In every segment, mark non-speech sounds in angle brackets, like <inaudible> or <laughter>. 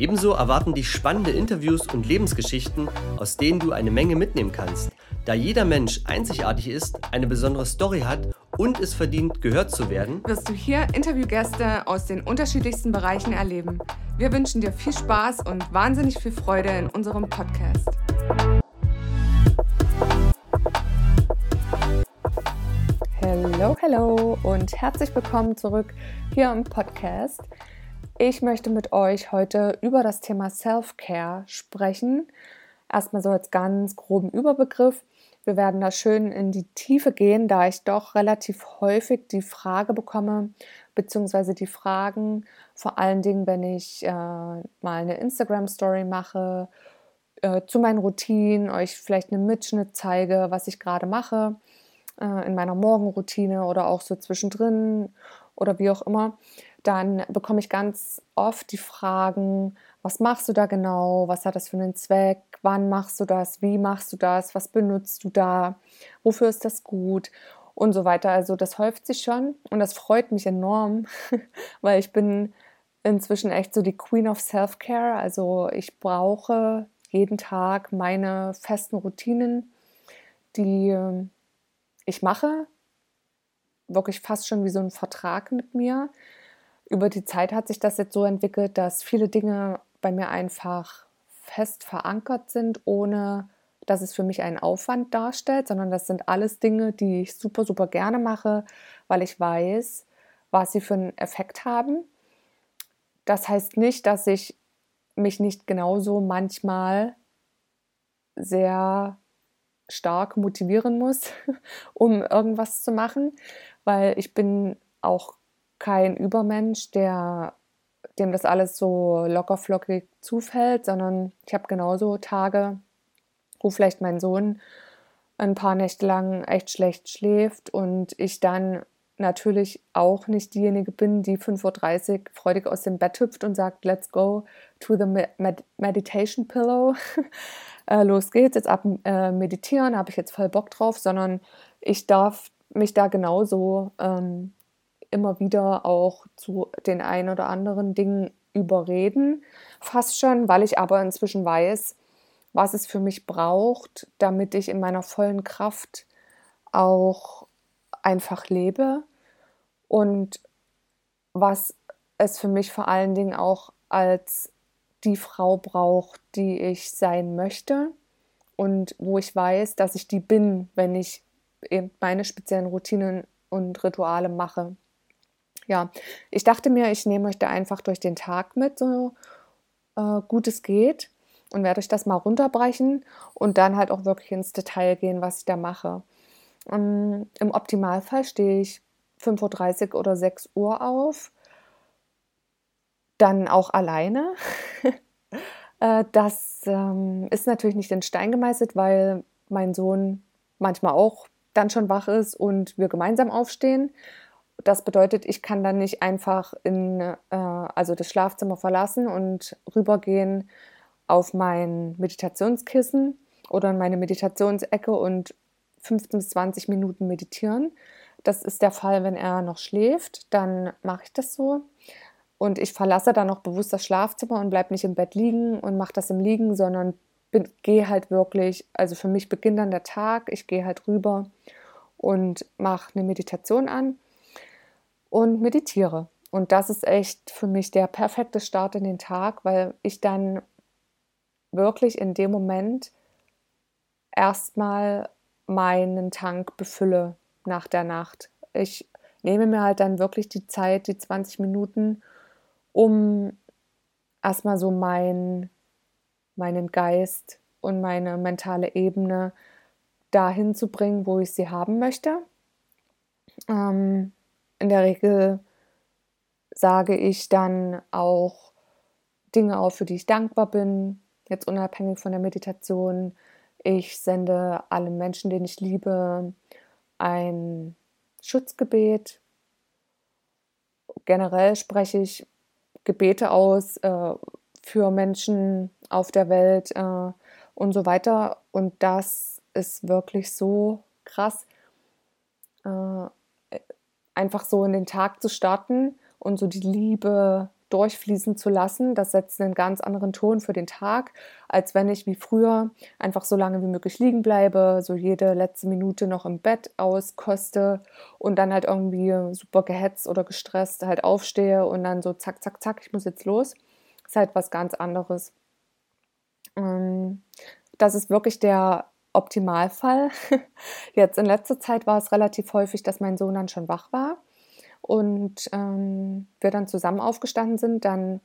Ebenso erwarten dich spannende Interviews und Lebensgeschichten, aus denen du eine Menge mitnehmen kannst. Da jeder Mensch einzigartig ist, eine besondere Story hat und es verdient, gehört zu werden, wirst du hier Interviewgäste aus den unterschiedlichsten Bereichen erleben. Wir wünschen dir viel Spaß und wahnsinnig viel Freude in unserem Podcast. Hallo, hallo und herzlich willkommen zurück hier im Podcast. Ich möchte mit euch heute über das Thema Self-Care sprechen. Erstmal so als ganz groben Überbegriff. Wir werden da schön in die Tiefe gehen, da ich doch relativ häufig die Frage bekomme, beziehungsweise die Fragen, vor allen Dingen, wenn ich äh, mal eine Instagram-Story mache, äh, zu meinen Routinen, euch vielleicht einen Mitschnitt zeige, was ich gerade mache äh, in meiner Morgenroutine oder auch so zwischendrin oder wie auch immer, dann bekomme ich ganz oft die Fragen, was machst du da genau, was hat das für einen Zweck, wann machst du das, wie machst du das, was benutzt du da, wofür ist das gut? Und so weiter. Also das häuft sich schon und das freut mich enorm, <laughs> weil ich bin inzwischen echt so die Queen of Self-Care. Also ich brauche jeden Tag meine festen Routinen, die ich mache, wirklich fast schon wie so ein Vertrag mit mir. Über die Zeit hat sich das jetzt so entwickelt, dass viele Dinge bei mir einfach fest verankert sind, ohne dass es für mich einen Aufwand darstellt, sondern das sind alles Dinge, die ich super, super gerne mache, weil ich weiß, was sie für einen Effekt haben. Das heißt nicht, dass ich mich nicht genauso manchmal sehr stark motivieren muss, <laughs> um irgendwas zu machen, weil ich bin auch kein Übermensch, der dem das alles so lockerflockig zufällt, sondern ich habe genauso Tage, wo vielleicht mein Sohn ein paar Nächte lang echt schlecht schläft und ich dann natürlich auch nicht diejenige bin, die 5.30 Uhr freudig aus dem Bett hüpft und sagt, let's go to the Med Meditation Pillow. <laughs> äh, los geht's, jetzt ab äh, meditieren, habe ich jetzt voll Bock drauf, sondern ich darf mich da genauso ähm, immer wieder auch zu den ein oder anderen Dingen überreden, fast schon, weil ich aber inzwischen weiß, was es für mich braucht, damit ich in meiner vollen Kraft auch einfach lebe und was es für mich vor allen Dingen auch als die Frau braucht, die ich sein möchte und wo ich weiß, dass ich die bin, wenn ich eben meine speziellen Routinen und Rituale mache ja, ich dachte mir, ich nehme euch da einfach durch den Tag mit, so äh, gut es geht und werde euch das mal runterbrechen und dann halt auch wirklich ins Detail gehen, was ich da mache. Um, ähm, Im Optimalfall stehe ich 5.30 Uhr oder 6 Uhr auf, dann auch alleine. <laughs> Äh, das ähm, ist natürlich nicht in Stein gemeißelt, weil mein Sohn manchmal auch dann schon wach ist und wir gemeinsam aufstehen. Das bedeutet, ich kann dann nicht einfach in äh, also das Schlafzimmer verlassen und rübergehen auf mein Meditationskissen oder in meine Meditationsecke und 15 bis 20 Minuten meditieren. Das ist der Fall, wenn er noch schläft, dann mache ich das so. Und ich verlasse dann noch bewusst das Schlafzimmer und bleibe nicht im Bett liegen und mache das im Liegen, sondern gehe halt wirklich, also für mich beginnt dann der Tag, ich gehe halt rüber und mache eine Meditation an und meditiere. Und das ist echt für mich der perfekte Start in den Tag, weil ich dann wirklich in dem Moment erstmal meinen Tank befülle nach der Nacht. Ich nehme mir halt dann wirklich die Zeit, die 20 Minuten, um erstmal so mein, meinen Geist und meine mentale Ebene dahin zu bringen, wo ich sie haben möchte. Ähm, in der Regel sage ich dann auch Dinge auf, für die ich dankbar bin, jetzt unabhängig von der Meditation. Ich sende allen Menschen, denen ich liebe, ein Schutzgebet. Generell spreche ich Gebete aus äh, für Menschen auf der Welt äh, und so weiter. Und das ist wirklich so krass, äh, einfach so in den Tag zu starten und so die Liebe durchfließen zu lassen. Das setzt einen ganz anderen Ton für den Tag, als wenn ich wie früher einfach so lange wie möglich liegen bleibe, so jede letzte Minute noch im Bett auskoste und dann halt irgendwie super gehetzt oder gestresst halt aufstehe und dann so zack, zack, zack, ich muss jetzt los. Ist halt was ganz anderes. Ähm, das ist wirklich der Optimalfall. <laughs> Jetzt in letzter Zeit war es relativ häufig, dass mein Sohn dann schon wach war und ähm, wir dann zusammen aufgestanden sind, dann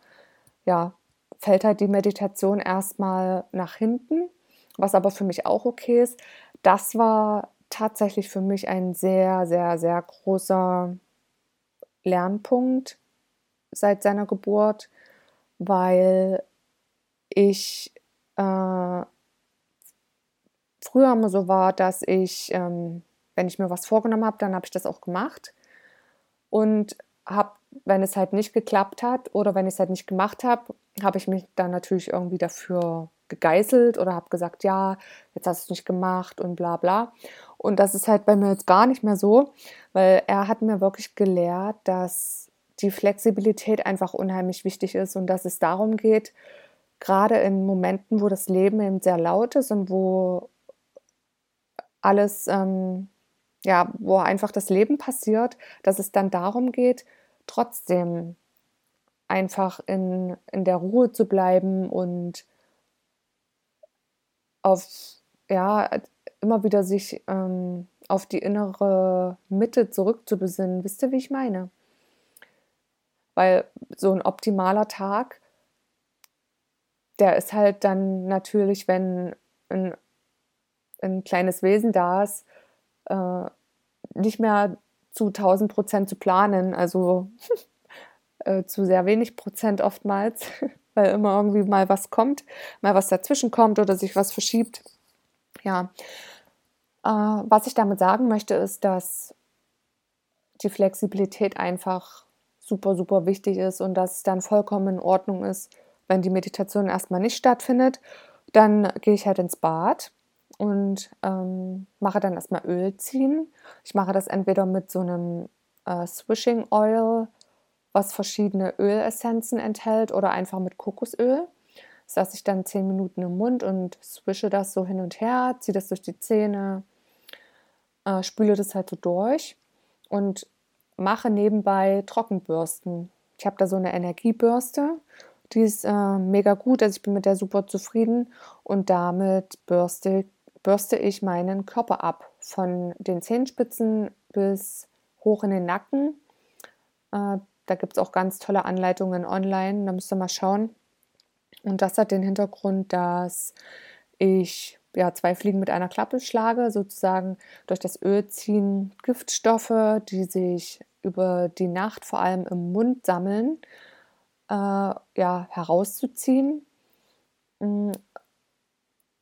ja, fällt halt die Meditation erstmal nach hinten, was aber für mich auch okay ist. Das war tatsächlich für mich ein sehr, sehr, sehr großer Lernpunkt seit seiner Geburt, weil ich äh, früher immer so war, dass ich, ähm, wenn ich mir was vorgenommen habe, dann habe ich das auch gemacht und habe, wenn es halt nicht geklappt hat oder wenn ich es halt nicht gemacht habe, habe ich mich dann natürlich irgendwie dafür gegeißelt oder habe gesagt, ja, jetzt hast du es nicht gemacht und bla bla. Und das ist halt bei mir jetzt gar nicht mehr so, weil er hat mir wirklich gelehrt, dass die Flexibilität einfach unheimlich wichtig ist und dass es darum geht, gerade in Momenten, wo das Leben eben sehr laut ist und wo alles ähm, ja, wo einfach das Leben passiert, dass es dann darum geht, trotzdem einfach in, in der Ruhe zu bleiben und auf, ja, immer wieder sich ähm, auf die innere Mitte zurückzubesinnen. Wisst ihr, wie ich meine? Weil so ein optimaler Tag, der ist halt dann natürlich, wenn ein, ein kleines Wesen da ist, äh, nicht mehr zu 1000 Prozent zu planen, also <laughs> äh, zu sehr wenig Prozent oftmals, <laughs> weil immer irgendwie mal was kommt, mal was dazwischen kommt oder sich was verschiebt. Ja, äh, was ich damit sagen möchte, ist, dass die Flexibilität einfach super, super wichtig ist und dass es dann vollkommen in Ordnung ist, wenn die Meditation erstmal nicht stattfindet. Dann gehe ich halt ins Bad und ähm, mache dann erstmal Öl ziehen. Ich mache das entweder mit so einem äh, Swishing Oil, was verschiedene Ölessenzen enthält, oder einfach mit Kokosöl. Das lasse ich dann 10 Minuten im Mund und swische das so hin und her, ziehe das durch die Zähne, äh, spüle das halt so durch und mache nebenbei Trockenbürsten. Ich habe da so eine Energiebürste, die ist äh, mega gut, also ich bin mit der super zufrieden und damit bürste bürste ich meinen Körper ab, von den Zehenspitzen bis hoch in den Nacken. Äh, da gibt es auch ganz tolle Anleitungen online, da müsst ihr mal schauen. Und das hat den Hintergrund, dass ich ja, zwei Fliegen mit einer Klappe schlage, sozusagen durch das Ölziehen Giftstoffe, die sich über die Nacht vor allem im Mund sammeln, äh, ja, herauszuziehen.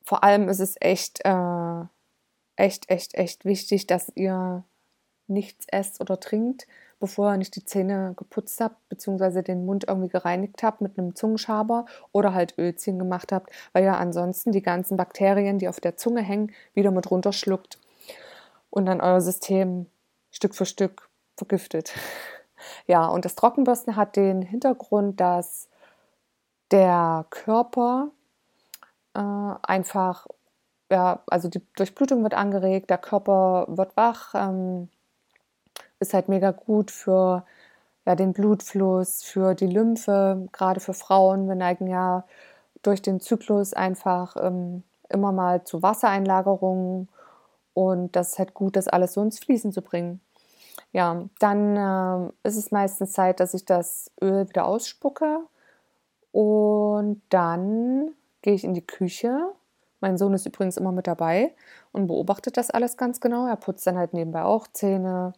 Vor allem ist es echt, äh, echt, echt, echt wichtig, dass ihr nichts esst oder trinkt, bevor ihr nicht die Zähne geputzt habt, beziehungsweise den Mund irgendwie gereinigt habt mit einem Zungenschaber oder halt Ölzchen gemacht habt, weil ihr ansonsten die ganzen Bakterien, die auf der Zunge hängen, wieder mit runterschluckt und dann euer System Stück für Stück vergiftet. <laughs> Ja, und das Trockenbürsten hat den Hintergrund, dass der Körper äh, einfach, ja, also die Durchblutung wird angeregt, der Körper wird wach, ähm, ist halt mega gut für ja, den Blutfluss, für die Lymphe, gerade für Frauen. Wir neigen ja durch den Zyklus einfach ähm, immer mal zu Wassereinlagerungen und das ist halt gut, das alles so ins Fließen zu bringen. Ja, dann äh, ist es meistens Zeit, dass ich das Öl wieder ausspucke und dann gehe ich in die Küche. Mein Sohn ist übrigens immer mit dabei und beobachtet das alles ganz genau. Er putzt dann halt nebenbei auch Zähne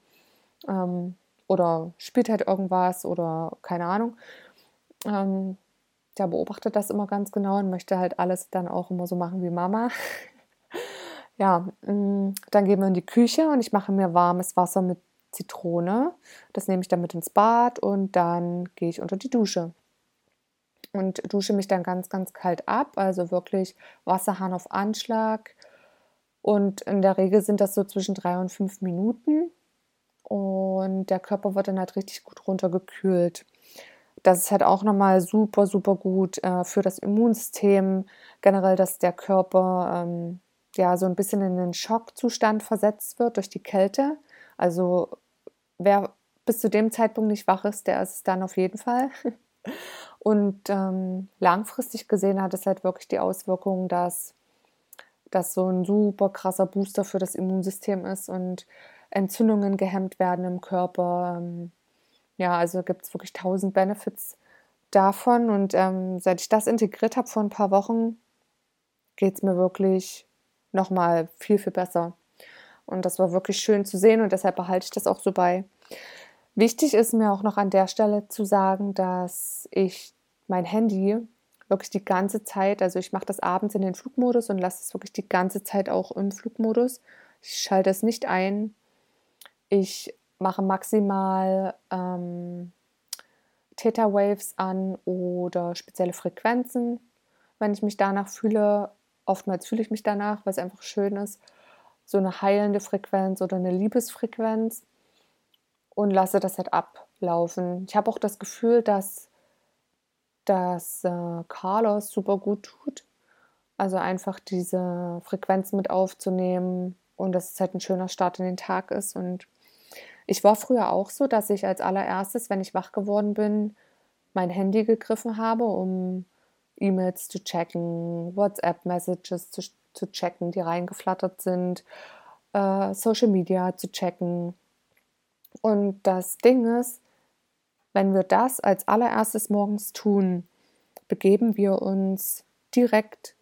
ähm, oder spielt halt irgendwas oder keine Ahnung. Ähm, der beobachtet das immer ganz genau und möchte halt alles dann auch immer so machen wie Mama. <laughs> ja, mm, dann gehen wir in die Küche und ich mache mir warmes Wasser mit Zitrone. Das nehme ich dann mit ins Bad und dann gehe ich unter die Dusche. Und dusche mich dann ganz, ganz kalt ab, also wirklich Wasserhahn auf Anschlag. Und in der Regel sind das so zwischen drei und fünf Minuten. Und der Körper wird dann halt richtig gut runtergekühlt. Das ist halt auch nochmal super, super gut äh, für das Immunsystem. Generell, dass der Körper ähm, ja so ein bisschen in den Schockzustand versetzt wird durch die Kälte. Also wer bis zu dem Zeitpunkt nicht wach ist, der ist es dann auf jeden Fall. <laughs> Und ähm, langfristig gesehen hat es halt wirklich die Auswirkung, dass das so ein super krasser Booster für das Immunsystem ist und Entzündungen gehemmt werden im Körper. Ähm, ja, also gibt es wirklich tausend Benefits davon. Und ähm, seit ich das integriert habe vor ein paar Wochen, geht es mir wirklich nochmal viel, viel besser. Und das war wirklich schön zu sehen und deshalb behalte ich das auch so bei. Wichtig ist mir auch noch an der Stelle zu sagen, dass ich mein Handy wirklich die ganze Zeit, also ich mache das abends in den Flugmodus und lasse es wirklich die ganze Zeit auch im Flugmodus. Ich schalte es nicht ein. Ich mache maximal ähm, Theta Waves an oder spezielle Frequenzen, wenn ich mich danach fühle. Oftmals fühle ich mich danach, weil es einfach schön ist. So eine heilende Frequenz oder eine Liebesfrequenz und lasse das halt ablaufen. Ich habe auch das Gefühl, dass das äh, Carlos super gut tut. Also einfach diese Frequenz mit aufzunehmen und dass es halt ein schöner Start in den Tag ist. Und ich war früher auch so, dass ich als allererstes, wenn ich wach geworden bin, mein Handy gegriffen habe, um E-Mails zu checken, WhatsApp-Messages zu, zu checken, die reingeflattert sind, äh, Social Media zu checken. Und das Ding ist, wenn wir das als allererstes morgens tun, begeben wir uns direkt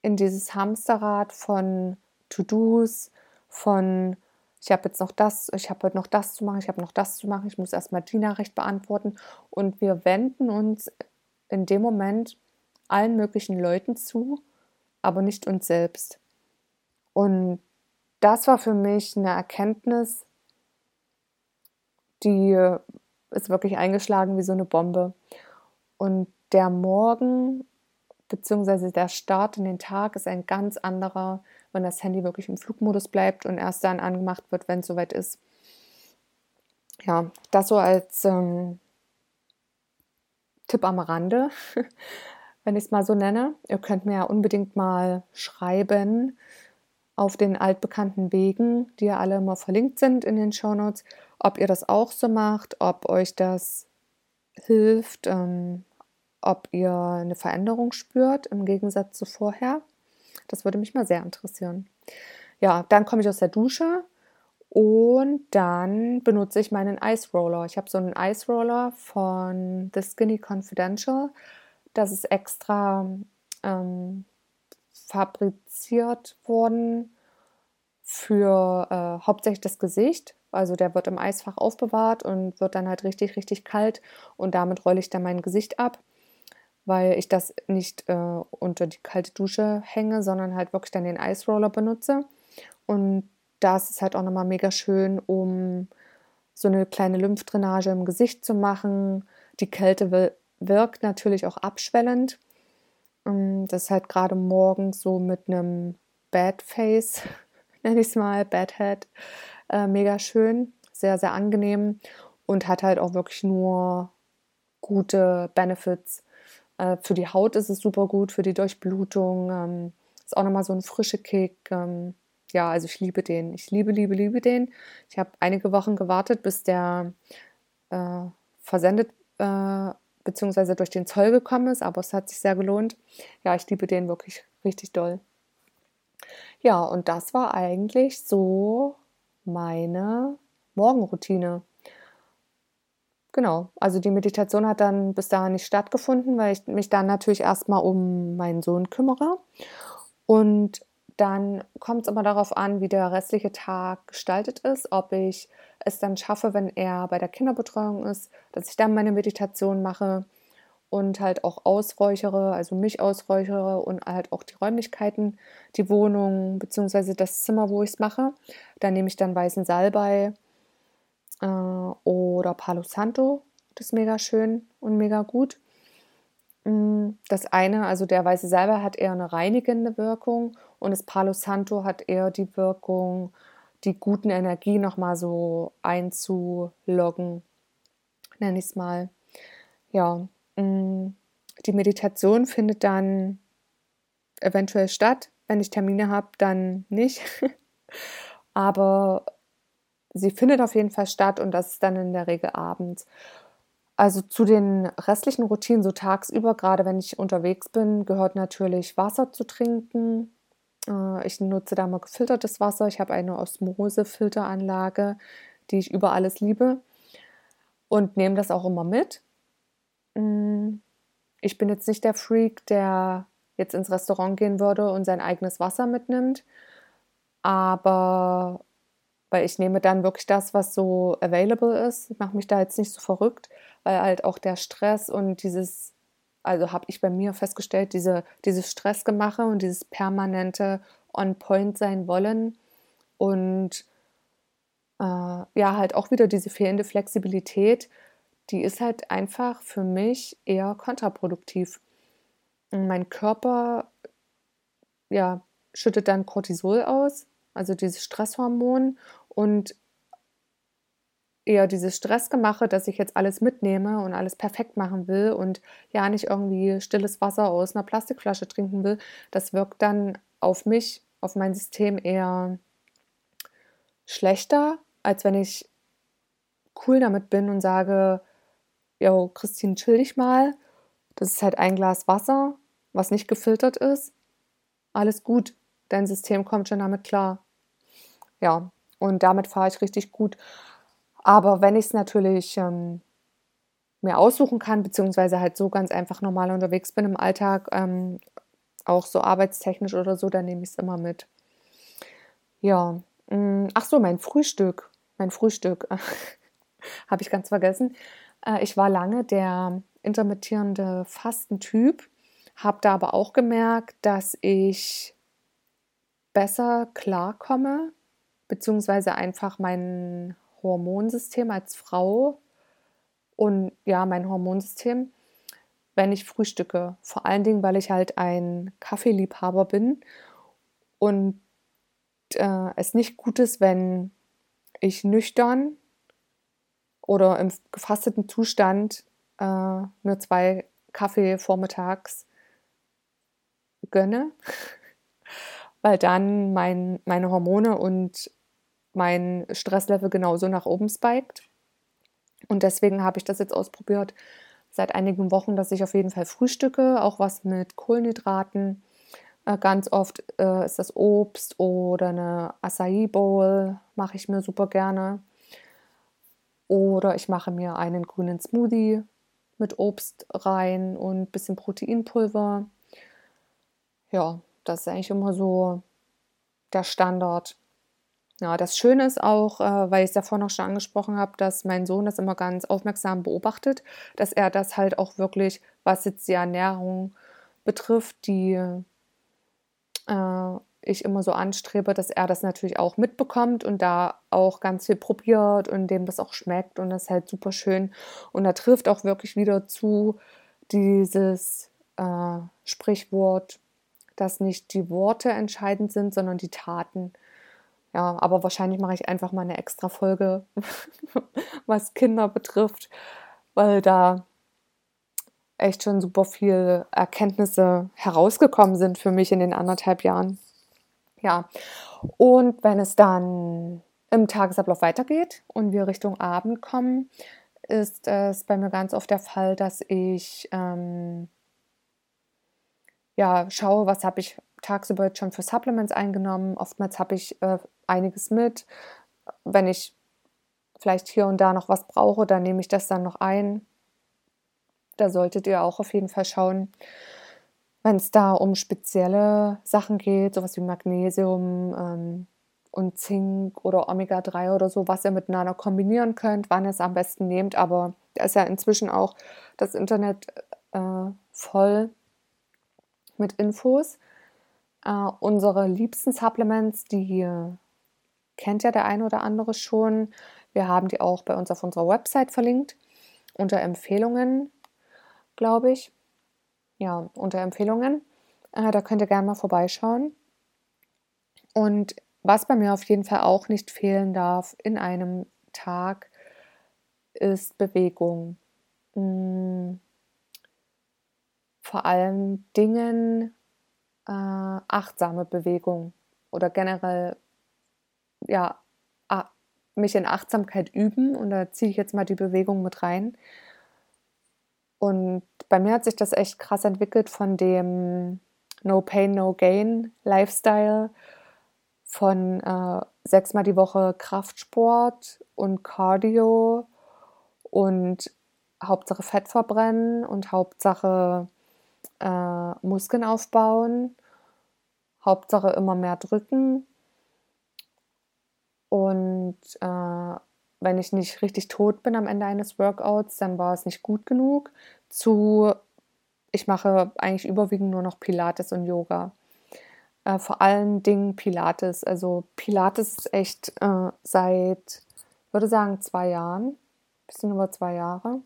in dieses Hamsterrad von To-Dos, von ich habe jetzt noch das, ich habe heute noch das zu machen, ich habe noch das zu machen, ich muss erstmal die Nachricht beantworten. Und wir wenden uns in dem Moment allen möglichen Leuten zu, aber nicht uns selbst. Und das war für mich eine Erkenntnis, die ist wirklich eingeschlagen wie so eine Bombe. Und der Morgen bzw. der Start in den Tag ist ein ganz anderer, wenn das Handy wirklich im Flugmodus bleibt und erst dann angemacht wird, wenn es soweit ist. Ja, das so als ähm, Tipp am Rande, <laughs> wenn ich es mal so nenne. Ihr könnt mir ja unbedingt mal schreiben auf den altbekannten Wegen, die ja alle immer verlinkt sind in den Shownotes, ob ihr das auch so macht, ob euch das hilft, ähm, ob ihr eine Veränderung spürt im Gegensatz zu vorher. Das würde mich mal sehr interessieren. Ja, dann komme ich aus der Dusche und dann benutze ich meinen Ice Roller. Ich habe so einen Ice Roller von The Skinny Confidential. Das ist extra ähm, fabriziert worden für äh, hauptsächlich das Gesicht. Also der wird im Eisfach aufbewahrt und wird dann halt richtig, richtig kalt und damit rolle ich dann mein Gesicht ab weil ich das nicht äh, unter die kalte Dusche hänge, sondern halt wirklich dann den Ice Roller benutze. Und das ist halt auch nochmal mega schön, um so eine kleine Lymphdrainage im Gesicht zu machen. Die Kälte wirkt natürlich auch abschwellend. Ähm, das ist halt gerade morgens so mit einem Bad Face, <laughs> nenne ich es mal, Bad Head, äh, mega schön, sehr, sehr angenehm und hat halt auch wirklich nur gute Benefits äh, für die Haut ist es super gut, für die Durchblutung. Ähm, ist auch nochmal so ein frischer Kick. Ähm, ja, also ich liebe den. Ich liebe, liebe, liebe den. Ich habe einige Wochen gewartet, bis der äh, versendet äh, bzw. durch den Zoll gekommen ist, aber es hat sich sehr gelohnt. Ja, ich liebe den wirklich richtig doll. Ja, und das war eigentlich so meine Morgenroutine. Genau, also die Meditation hat dann bis dahin nicht stattgefunden, weil ich mich dann natürlich erstmal um meinen Sohn kümmere. Und dann kommt es immer darauf an, wie der restliche Tag gestaltet ist, ob ich es dann schaffe, wenn er bei der Kinderbetreuung ist, dass ich dann meine Meditation mache und halt auch ausräuchere, also mich ausräuchere und halt auch die Räumlichkeiten, die Wohnung bzw. das Zimmer, wo ich es mache. Da nehme ich dann weißen Salbei Äh, oder Palo Santo, das ist mega schön und mega gut. Mm, das eine, also der weiße Salbei hat eher eine reinigende Wirkung und das Palo Santo hat eher die Wirkung, die guten Energie nochmal so einzuloggen, nenne ich es mal. Ja, die Meditation findet dann eventuell statt. Wenn ich Termine habe, dann nicht. <laughs> Aber sie findet auf jeden Fall statt und das ist dann in der Regel abends. Also zu den restlichen Routinen, so tagsüber, gerade wenn ich unterwegs bin, gehört natürlich Wasser zu trinken. Äh, ich nutze da mal gefiltertes Wasser. Ich habe eine Osmose-Filteranlage, die ich über alles liebe und nehme das auch immer mit. Mm, ich bin jetzt nicht der Freak, der jetzt ins Restaurant gehen würde und sein eigenes Wasser mitnimmt. Aber weil ich nehme dann wirklich das, was so available ist. Ich mache mich da jetzt nicht so verrückt, weil halt auch der Stress und dieses, also habe ich bei mir festgestellt, diese, dieses Stressgemache und dieses permanente On-Point sein wollen und äh, ja, halt auch wieder diese fehlende Flexibilität, die ist halt einfach für mich eher kontraproduktiv. Mein Körper ja, schüttet dann Cortisol aus, also dieses Stresshormon und eher dieses Stressgemache, dass ich jetzt alles mitnehme und alles perfekt machen will und ja nicht irgendwie stilles Wasser aus einer Plastikflasche trinken will, das wirkt dann auf mich, auf mein System eher schlechter, als wenn ich cool damit bin und sage, yo, Christine, chill dich mal. Das ist halt ein Glas Wasser, was nicht gefiltert ist. Alles gut. Dein System kommt schon damit klar. Ja, und damit fahre ich richtig gut. Aber wenn ich es natürlich ähm, mir aussuchen kann, beziehungsweise halt so ganz einfach normal unterwegs bin im Alltag, ähm, auch so arbeitstechnisch oder so, dann nehme ich es immer mit. Ja, mm, ach so, mein Frühstück. Mein Frühstück <laughs> habe ich ganz vergessen. Äh, ich war lange der intermittierende Fastentyp, habe da aber auch gemerkt, dass ich besser klarkomme beziehungsweise einfach mein Hormonsystem als Frau und ja, mein Hormonsystem, wenn ich frühstücke. Vor allen Dingen, weil ich halt ein Kaffeeliebhaber bin und äh, es nicht gut ist, wenn ich nüchtern oder im gefasteten Zustand äh, mir zwei Kaffee vormittags gönne, <laughs> weil dann mein, meine Hormone und mein Stresslevel genauso nach oben spiked. Und deswegen habe ich das jetzt ausprobiert seit einigen Wochen, dass ich auf jeden Fall frühstücke, auch was mit Kohlenhydraten. Äh, ganz oft äh, ist das Obst oder eine Acai Bowl, mache ich mir super gerne. Oder ich mache mir einen grünen Smoothie mit Obst rein und ein bisschen Proteinpulver. Ja, das ist eigentlich immer so der Standard. Ja, das Schöne ist auch, äh, weil ich es ja vorhin noch schon angesprochen habe, dass mein Sohn das immer ganz aufmerksam beobachtet, dass er das halt auch wirklich, was jetzt die Ernährung betrifft, die äh, ich immer so anstrebe, dass er das natürlich auch mitbekommt und da auch ganz viel probiert und dem das auch schmeckt und das ist halt super schön. Und da trifft auch wirklich wieder zu dieses äh, Sprichwort, dass nicht die Worte entscheidend sind, sondern die Taten. Ja, aber wahrscheinlich mache ich einfach mal eine extra Folge, <laughs> was Kinder betrifft, weil da echt schon super viel Erkenntnisse herausgekommen sind für mich in den anderthalb Jahren. Ja, und wenn es dann im Tagesablauf weitergeht und wir Richtung Abend kommen, ist es bei mir ganz oft der Fall, dass ich ähm, ja schaue, was habe ich tagsüber jetzt schon für Supplements eingenommen. Oftmals habe ich äh, einiges mit. Wenn ich vielleicht hier und da noch was brauche, dann nehme ich das dann noch ein. Da solltet ihr auch auf jeden Fall schauen, wenn es da um spezielle Sachen geht, sowas wie Magnesium ähm, und Zink oder Omega-3 oder so, was ihr miteinander kombinieren könnt, wann ihr es am besten nehmt. Aber da ist ja inzwischen auch das Internet äh, voll mit Infos. Äh, unsere liebsten Supplements, die kennt ja der eine oder andere schon. Wir haben die auch bei uns auf unserer Website verlinkt, unter Empfehlungen, glaube ich. Ja, unter Empfehlungen. Äh, da könnt ihr gerne mal vorbeischauen. Und was bei mir auf jeden Fall auch nicht fehlen darf in einem Tag, ist Bewegung. Hm, vor allem Dingen, äh, achtsame Bewegung oder generell ja, mich in Achtsamkeit üben und da ziehe ich jetzt mal die Bewegung mit rein. Und bei mir hat sich das echt krass entwickelt von dem No Pain, No Gain Lifestyle, von äh, sechsmal die Woche Kraftsport und Cardio und Hauptsache Fett verbrennen und Hauptsache äh, Muskeln aufbauen, Hauptsache immer mehr drücken. Und äh, wenn ich nicht richtig tot bin am Ende eines Workouts, dann war es nicht gut genug. Zu, ich mache eigentlich überwiegend nur noch Pilates und Yoga. Äh, vor allen Dingen Pilates. Also Pilates ist echt äh, seit, würde sagen, zwei Jahren, bisschen über zwei Jahre,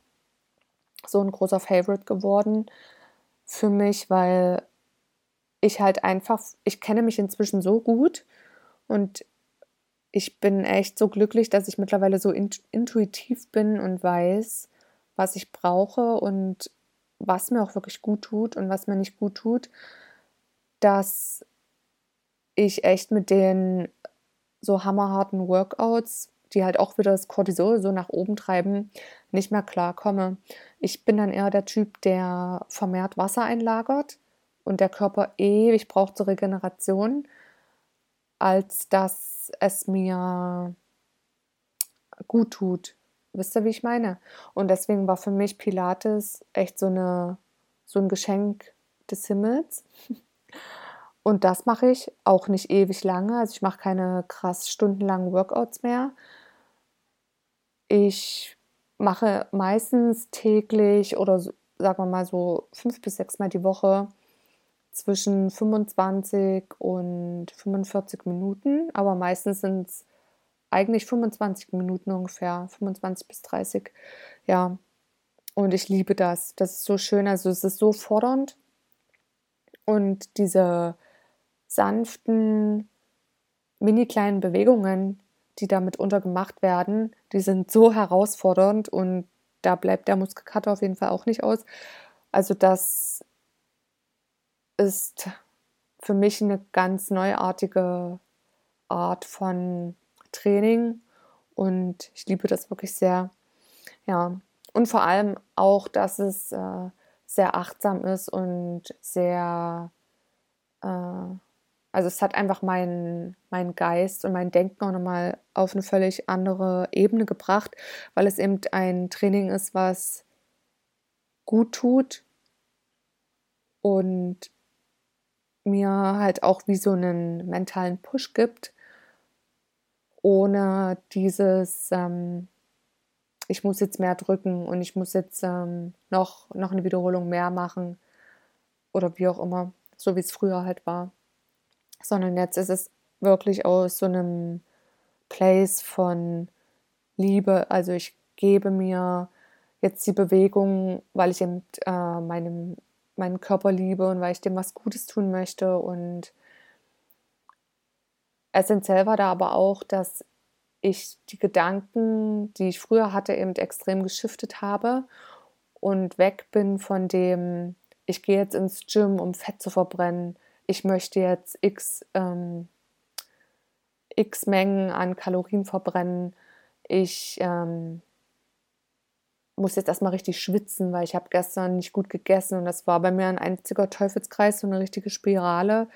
so ein großer Favorite geworden für mich, weil ich halt einfach, ich kenne mich inzwischen so gut und ich bin echt so glücklich, dass ich mittlerweile so intuitiv bin und weiß, was ich brauche und was mir auch wirklich gut tut und was mir nicht gut tut, dass ich echt mit den so hammerharten Workouts, die halt auch wieder das Cortisol so nach oben treiben, nicht mehr klarkomme. Ich bin dann eher der Typ, der vermehrt Wasser einlagert und der Körper ewig braucht zur Regeneration, als dass es mir gut tut. Wisst ihr, wie ich meine? Und deswegen war für mich Pilates echt so, eine, so ein Geschenk des Himmels. <laughs> Und das mache ich auch nicht ewig lange. Also ich mache keine krass stundenlangen Workouts mehr. Ich mache meistens täglich oder sagen wir mal so fünf bis sechs Mal die Woche zwischen 25 und 45 Minuten, aber meistens sind es eigentlich 25 Minuten ungefähr, 25 bis 30. Ja, und ich liebe das. Das ist so schön. Also es ist so fordernd. Und diese sanften, mini kleinen Bewegungen, die damit untergemacht werden, die sind so herausfordernd und da bleibt der Muskelkater auf jeden Fall auch nicht aus. Also das ist für mich eine ganz neuartige Art von Training und ich liebe das wirklich sehr. Ja, und vor allem auch, dass es äh, sehr achtsam ist und sehr, äh, also es hat einfach meinen mein Geist und mein Denken auch nochmal auf eine völlig andere Ebene gebracht, weil es eben ein Training ist, was gut tut und mir halt auch wie so einen mentalen Push gibt, ohne dieses, ähm, ich muss jetzt mehr drücken und ich muss jetzt ähm, noch, noch eine Wiederholung mehr machen oder wie auch immer, so wie es früher halt war. Sondern jetzt ist es wirklich aus so einem Place von Liebe. Also ich gebe mir jetzt die Bewegung, weil ich eben äh, meinem meinen Körper liebe und weil ich dem was Gutes tun möchte. Und essentiell war da aber auch, dass ich die Gedanken, die ich früher hatte, eben extrem geschiftet habe und weg bin von dem, ich gehe jetzt ins Gym, um Fett zu verbrennen. Ich möchte jetzt x, ähm, x Mengen an Kalorien verbrennen. Ich ähm, muss jetzt erstmal richtig schwitzen, weil ich habe gestern nicht gut gegessen und das war bei mir ein einziger Teufelskreis, so eine richtige Spirale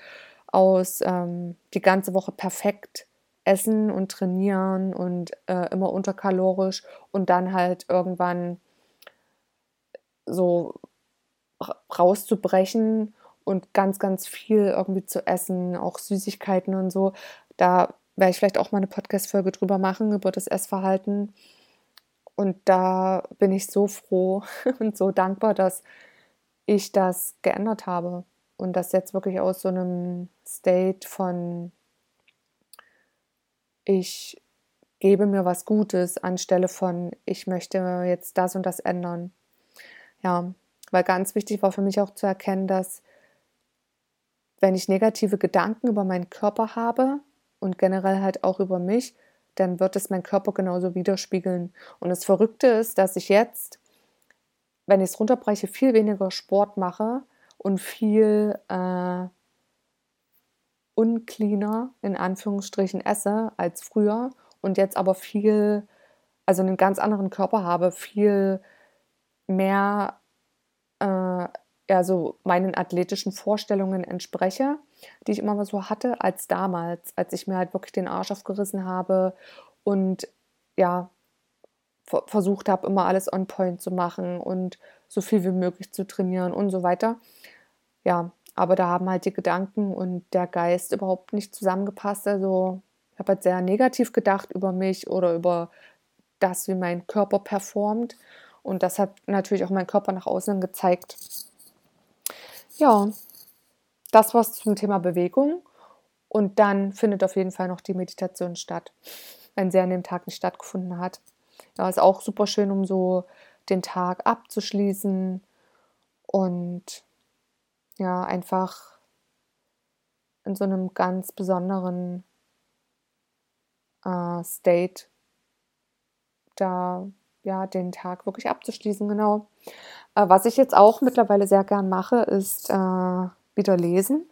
aus ähm, die ganze Woche perfekt essen und trainieren und äh, immer unterkalorisch und dann halt irgendwann so rauszubrechen und ganz, ganz viel irgendwie zu essen, auch Süßigkeiten und so. Da werde ich vielleicht auch mal eine Podcast-Folge drüber machen, über das Essverhalten. Und da bin ich so froh <laughs> und so dankbar, dass ich das geändert habe und das jetzt wirklich aus so einem State von ich gebe mir was Gutes anstelle von, ich möchte jetzt das und das ändern. Ja, weil ganz wichtig war für mich auch zu erkennen, dass wenn ich negative Gedanken über meinen Körper habe und generell halt auch über mich, dann wird es mein Körper genauso widerspiegeln. Und das Verrückte ist, dass ich jetzt, wenn ich es runterbreche, viel weniger Sport mache und viel äh, uncleaner in Anführungsstrichen esse als früher und jetzt aber viel, also einen ganz anderen Körper habe, viel mehr äh, ja, so meinen athletischen Vorstellungen entspreche, die ich immer so hatte, als damals, als ich mir halt wirklich den Arsch aufgerissen habe und ja, versucht habe, immer alles on point zu machen und so viel wie möglich zu trainieren und so weiter. Ja, aber da haben halt die Gedanken und der Geist überhaupt nicht zusammengepasst. Also ich habe halt sehr negativ gedacht über mich oder über das, wie mein Körper performt. Und das hat natürlich auch mein Körper nach außen gezeigt. Ja, das war's zum Thema Bewegung. Und dann findet auf jeden Fall noch die Meditation statt, wenn sie an dem Tag nicht stattgefunden hat. Ja, ist auch super schön, um so den Tag abzuschließen und ja, einfach in so einem ganz besonderen äh, State da ja den Tag wirklich abzuschließen, genau. Äh, was ich jetzt auch mittlerweile sehr gern mache, ist äh, wieder lesen.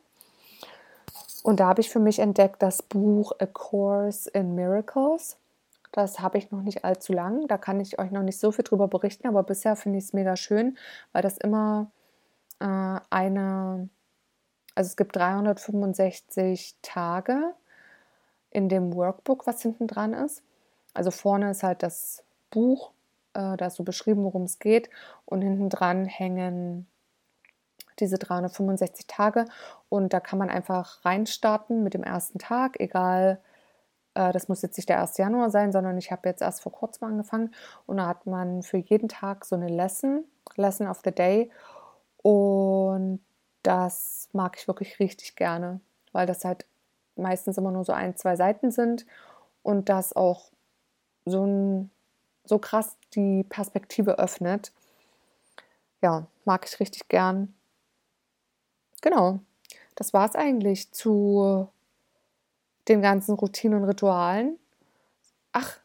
Und da habe ich für mich entdeckt das Buch A Course in Miracles. Das habe ich noch nicht allzu lang. Da kann ich euch noch nicht so viel drüber berichten, aber bisher finde ich es mega schön, weil das immer äh, eine, also es gibt 365 Tage in dem Workbook, was hinten dran ist. Also vorne ist halt das Buch, äh, da ist so beschrieben, worum es geht, und hinten dran hängen diese 365 Tage und da kann man einfach reinstarten mit dem ersten Tag, egal, äh, das muss jetzt nicht der 1. Januar sein, sondern ich habe jetzt erst vor kurzem angefangen und da hat man für jeden Tag so eine Lesson, Lesson of the Day und das mag ich wirklich richtig gerne, weil das halt meistens immer nur so ein, zwei Seiten sind und das auch so, ein, so krass die Perspektive öffnet. Ja, mag ich richtig gern. Genau, das war es eigentlich zu den ganzen Routinen und Ritualen. Ach,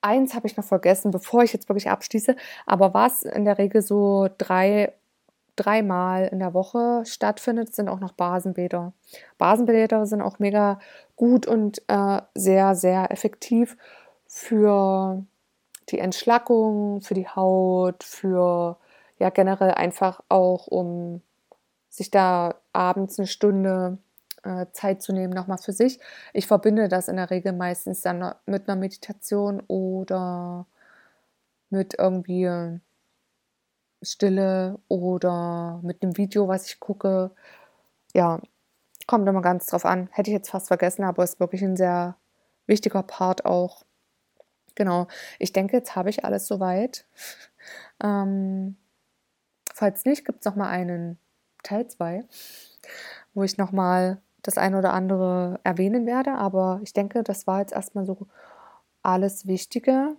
eins habe ich noch vergessen, bevor ich jetzt wirklich abschließe. Aber was in der Regel so drei dreimal in der Woche stattfindet, sind auch noch Basenbäder. Basenbäder sind auch mega gut und äh, sehr, sehr effektiv für die Entschlackung, für die Haut, für ja generell einfach auch, um sich da abends eine Stunde äh, Zeit zu nehmen, nochmal für sich. Ich verbinde das in der Regel meistens dann mit einer Meditation oder mit irgendwie Stille oder mit einem Video, was ich gucke. Ja, kommt immer ganz drauf an. Hätte ich jetzt fast vergessen, aber ist wirklich ein sehr wichtiger Part auch. Genau, ich denke, jetzt habe ich alles soweit. <laughs> Ähm, falls nicht, gibt es nochmal einen Teil 2, wo ich nochmal das eine oder andere erwähnen werde. Aber ich denke, das war jetzt erstmal so alles Wichtige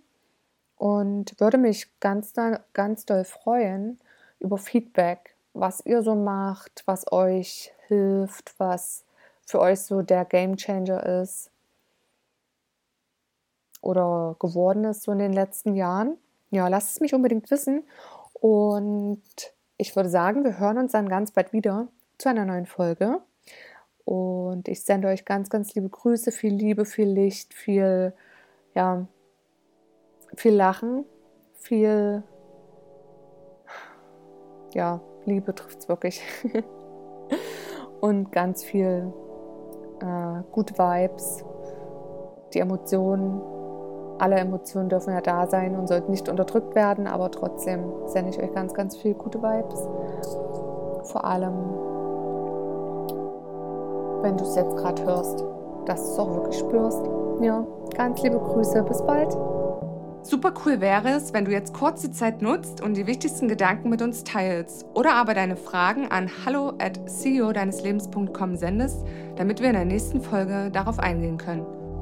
und würde mich ganz, ganz doll freuen über Feedback, was ihr so macht, was euch hilft, was für euch so der Game Changer ist oder geworden ist so in den letzten Jahren. Ja, lasst es mich unbedingt wissen und ich würde sagen, wir hören uns dann ganz bald wieder zu einer neuen Folge. Und ich sende euch ganz, ganz liebe Grüße, viel Liebe, viel Licht, viel, ja, viel Lachen, viel, ja, Liebe trifft es wirklich. <laughs> und ganz viel äh, gute Vibes, die Emotionen. Alle Emotionen dürfen ja da sein und sollten nicht unterdrückt werden, aber trotzdem sende ich euch ganz, ganz viel gute Vibes. Vor allem, wenn du es jetzt gerade hörst, dass du es auch wirklich spürst. Ja, ganz liebe Grüße, bis bald. Super cool wäre es, wenn du jetzt kurz die Zeit nutzt und die wichtigsten Gedanken mit uns teilst oder aber deine Fragen an hallo at ceo deines Lebens.com sendest, damit wir in der nächsten Folge darauf eingehen können.